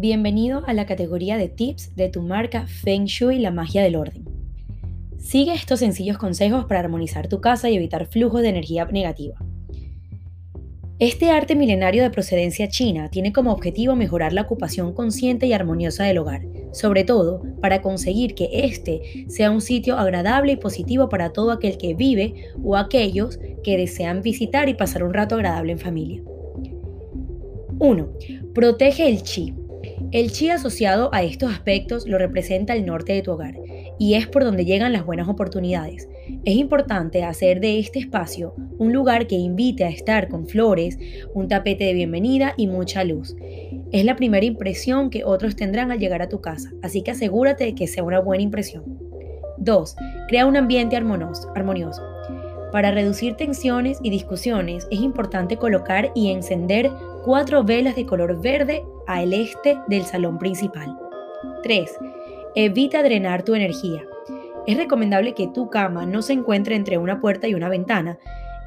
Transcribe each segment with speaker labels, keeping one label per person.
Speaker 1: Bienvenido a la categoría de tips de tu marca Feng Shui, la magia del orden. Sigue estos sencillos consejos para armonizar tu casa y evitar flujos de energía negativa. Este arte milenario de procedencia china tiene como objetivo mejorar la ocupación consciente y armoniosa del hogar, sobre todo para conseguir que éste sea un sitio agradable y positivo para todo aquel que vive o aquellos que desean visitar y pasar un rato agradable en familia. 1. Protege el chi. El chi asociado a estos aspectos lo representa el norte de tu hogar y es por donde llegan las buenas oportunidades. Es importante hacer de este espacio un lugar que invite a estar con flores, un tapete de bienvenida y mucha luz. Es la primera impresión que otros tendrán al llegar a tu casa, así que asegúrate de que sea una buena impresión. 2. Crea un ambiente armonioso. Para reducir tensiones y discusiones es importante colocar y encender cuatro velas de color verde al este del salón principal. 3. Evita drenar tu energía. Es recomendable que tu cama no se encuentre entre una puerta y una ventana,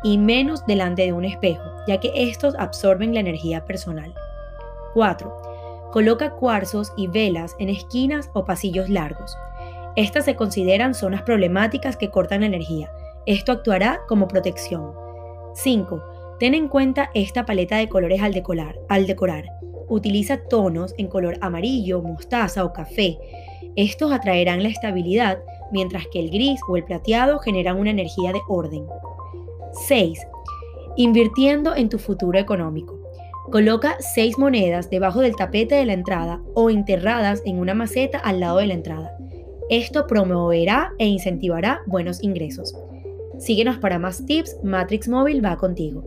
Speaker 1: y menos delante de un espejo, ya que estos absorben la energía personal. 4. Coloca cuarzos y velas en esquinas o pasillos largos. Estas se consideran zonas problemáticas que cortan la energía. Esto actuará como protección. 5. Ten en cuenta esta paleta de colores al decorar. Al decorar. Utiliza tonos en color amarillo, mostaza o café. Estos atraerán la estabilidad, mientras que el gris o el plateado generan una energía de orden. 6. Invirtiendo en tu futuro económico. Coloca 6 monedas debajo del tapete de la entrada o enterradas en una maceta al lado de la entrada. Esto promoverá e incentivará buenos ingresos. Síguenos para más tips, Matrix Móvil va contigo.